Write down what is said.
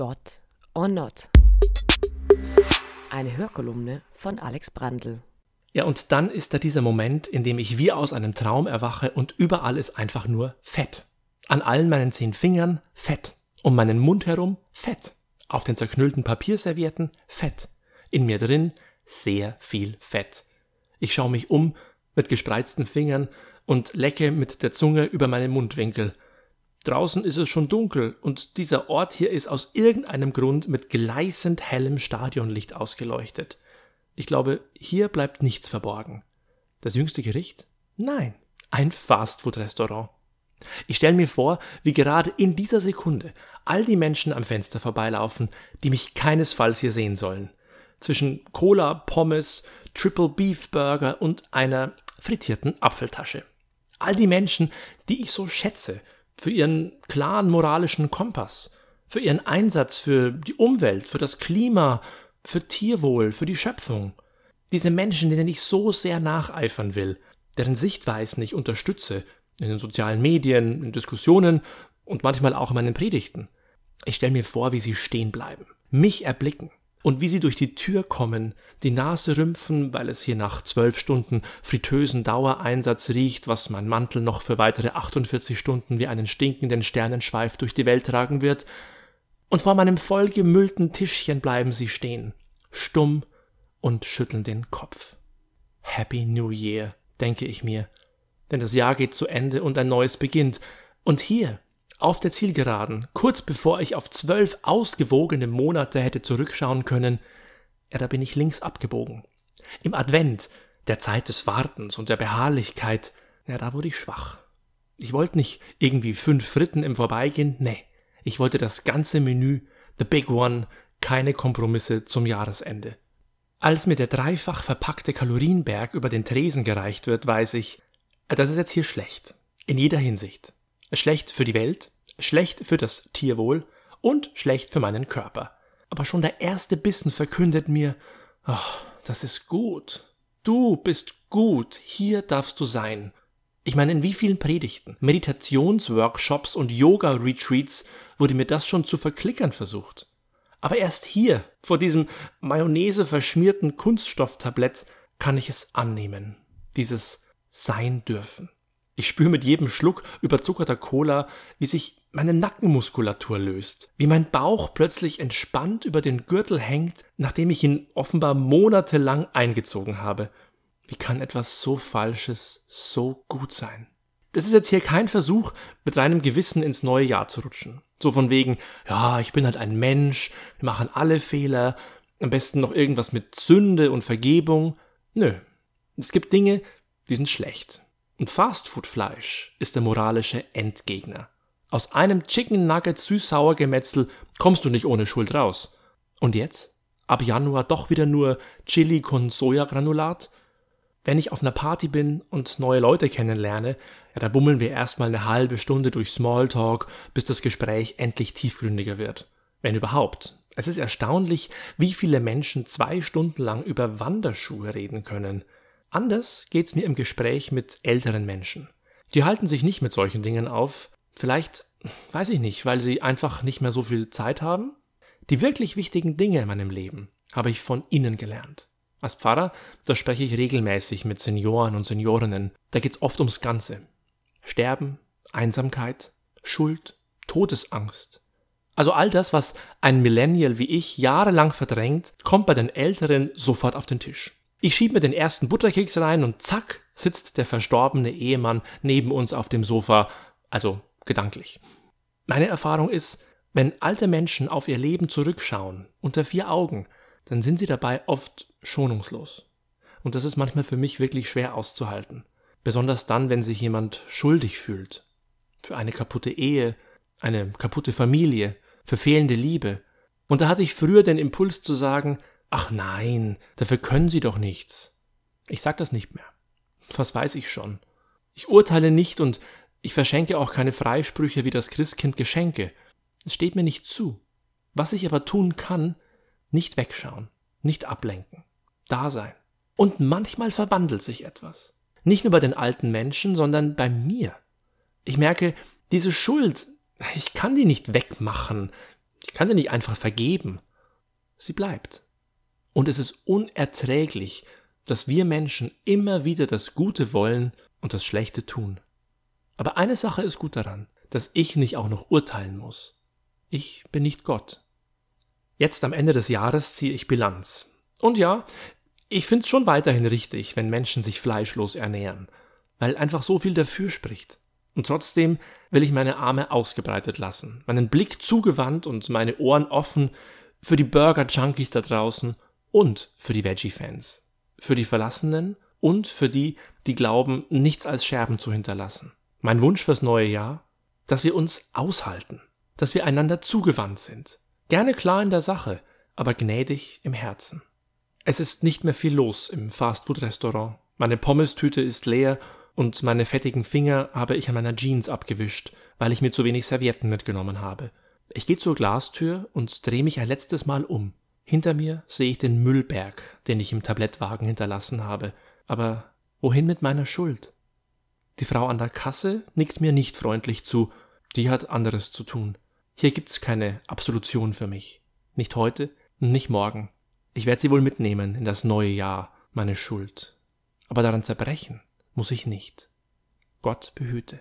Gott or Not. Eine Hörkolumne von Alex Brandl. Ja, und dann ist da dieser Moment, in dem ich wie aus einem Traum erwache und überall ist einfach nur Fett. An allen meinen zehn Fingern Fett. Um meinen Mund herum Fett. Auf den zerknüllten Papierservietten Fett. In mir drin sehr viel Fett. Ich schaue mich um mit gespreizten Fingern und lecke mit der Zunge über meinen Mundwinkel. Draußen ist es schon dunkel und dieser Ort hier ist aus irgendeinem Grund mit gleißend hellem Stadionlicht ausgeleuchtet. Ich glaube, hier bleibt nichts verborgen. Das jüngste Gericht? Nein, ein Fastfood-Restaurant. Ich stelle mir vor, wie gerade in dieser Sekunde all die Menschen am Fenster vorbeilaufen, die mich keinesfalls hier sehen sollen. Zwischen Cola, Pommes, Triple Beef Burger und einer frittierten Apfeltasche. All die Menschen, die ich so schätze, für ihren klaren moralischen Kompass, für ihren Einsatz für die Umwelt, für das Klima, für Tierwohl, für die Schöpfung. Diese Menschen, denen ich so sehr nacheifern will, deren Sichtweisen ich unterstütze, in den sozialen Medien, in Diskussionen und manchmal auch in meinen Predigten. Ich stelle mir vor, wie sie stehen bleiben, mich erblicken, und wie sie durch die Tür kommen, die Nase rümpfen, weil es hier nach zwölf Stunden fritösen Dauereinsatz riecht, was mein Mantel noch für weitere 48 Stunden wie einen stinkenden Sternenschweif durch die Welt tragen wird, und vor meinem vollgemüllten Tischchen bleiben sie stehen, stumm und schütteln den Kopf. Happy New Year, denke ich mir, denn das Jahr geht zu Ende und ein neues beginnt, und hier, auf der Zielgeraden, kurz bevor ich auf zwölf ausgewogene Monate hätte zurückschauen können, ja, da bin ich links abgebogen. Im Advent, der Zeit des Wartens und der Beharrlichkeit, ja, da wurde ich schwach. Ich wollte nicht irgendwie fünf Fritten im Vorbeigehen, nee. Ich wollte das ganze Menü, the big one, keine Kompromisse zum Jahresende. Als mir der dreifach verpackte Kalorienberg über den Tresen gereicht wird, weiß ich, das ist jetzt hier schlecht. In jeder Hinsicht. Schlecht für die Welt, schlecht für das Tierwohl und schlecht für meinen Körper. Aber schon der erste Bissen verkündet mir, oh, das ist gut. Du bist gut, hier darfst du sein. Ich meine, in wie vielen Predigten, Meditationsworkshops und Yoga-Retreats wurde mir das schon zu verklickern versucht. Aber erst hier, vor diesem Mayonnaise verschmierten Kunststofftablett, kann ich es annehmen. Dieses Sein dürfen. Ich spüre mit jedem Schluck überzuckerter Cola, wie sich meine Nackenmuskulatur löst, wie mein Bauch plötzlich entspannt über den Gürtel hängt, nachdem ich ihn offenbar monatelang eingezogen habe. Wie kann etwas so Falsches so gut sein? Das ist jetzt hier kein Versuch, mit reinem Gewissen ins neue Jahr zu rutschen. So von wegen, ja, ich bin halt ein Mensch, wir machen alle Fehler, am besten noch irgendwas mit Sünde und Vergebung. Nö. Es gibt Dinge, die sind schlecht. Und Fastfood-Fleisch ist der moralische Endgegner. Aus einem Chicken Nugget süß-sauer Gemetzel kommst du nicht ohne Schuld raus. Und jetzt? Ab Januar doch wieder nur Chili con Sojagranulat? Wenn ich auf einer Party bin und neue Leute kennenlerne, ja, da bummeln wir erstmal eine halbe Stunde durch Smalltalk, bis das Gespräch endlich tiefgründiger wird. Wenn überhaupt. Es ist erstaunlich, wie viele Menschen zwei Stunden lang über Wanderschuhe reden können. Anders geht's mir im Gespräch mit älteren Menschen. Die halten sich nicht mit solchen Dingen auf. Vielleicht, weiß ich nicht, weil sie einfach nicht mehr so viel Zeit haben. Die wirklich wichtigen Dinge in meinem Leben habe ich von ihnen gelernt. Als Pfarrer, da spreche ich regelmäßig mit Senioren und Seniorinnen. Da geht's oft ums Ganze. Sterben, Einsamkeit, Schuld, Todesangst. Also all das, was ein Millennial wie ich jahrelang verdrängt, kommt bei den Älteren sofort auf den Tisch. Ich schieb mir den ersten Butterkeks rein und zack, sitzt der verstorbene Ehemann neben uns auf dem Sofa, also gedanklich. Meine Erfahrung ist, wenn alte Menschen auf ihr Leben zurückschauen, unter vier Augen, dann sind sie dabei oft schonungslos. Und das ist manchmal für mich wirklich schwer auszuhalten. Besonders dann, wenn sich jemand schuldig fühlt. Für eine kaputte Ehe, eine kaputte Familie, für fehlende Liebe. Und da hatte ich früher den Impuls zu sagen, Ach nein, dafür können Sie doch nichts. Ich sag das nicht mehr. Was weiß ich schon. Ich urteile nicht und ich verschenke auch keine Freisprüche wie das Christkind Geschenke. Es steht mir nicht zu. Was ich aber tun kann, nicht wegschauen, nicht ablenken, da sein. Und manchmal verwandelt sich etwas. Nicht nur bei den alten Menschen, sondern bei mir. Ich merke, diese Schuld, ich kann die nicht wegmachen, Ich kann sie nicht einfach vergeben. Sie bleibt. Und es ist unerträglich, dass wir Menschen immer wieder das Gute wollen und das Schlechte tun. Aber eine Sache ist gut daran, dass ich nicht auch noch urteilen muss. Ich bin nicht Gott. Jetzt am Ende des Jahres ziehe ich Bilanz. Und ja, ich finde es schon weiterhin richtig, wenn Menschen sich fleischlos ernähren, weil einfach so viel dafür spricht. Und trotzdem will ich meine Arme ausgebreitet lassen, meinen Blick zugewandt und meine Ohren offen für die Burger-Junkies da draußen und für die Veggie-Fans, für die Verlassenen und für die, die glauben, nichts als Scherben zu hinterlassen. Mein Wunsch fürs neue Jahr, dass wir uns aushalten, dass wir einander zugewandt sind, gerne klar in der Sache, aber gnädig im Herzen. Es ist nicht mehr viel los im Fastfood-Restaurant. Meine Pommestüte ist leer und meine fettigen Finger habe ich an meiner Jeans abgewischt, weil ich mir zu wenig Servietten mitgenommen habe. Ich gehe zur Glastür und drehe mich ein letztes Mal um. Hinter mir sehe ich den Müllberg, den ich im Tablettwagen hinterlassen habe. Aber wohin mit meiner Schuld? Die Frau an der Kasse nickt mir nicht freundlich zu, die hat anderes zu tun. Hier gibt's keine Absolution für mich. Nicht heute, nicht morgen. Ich werde sie wohl mitnehmen in das neue Jahr, meine Schuld. Aber daran zerbrechen muss ich nicht. Gott behüte.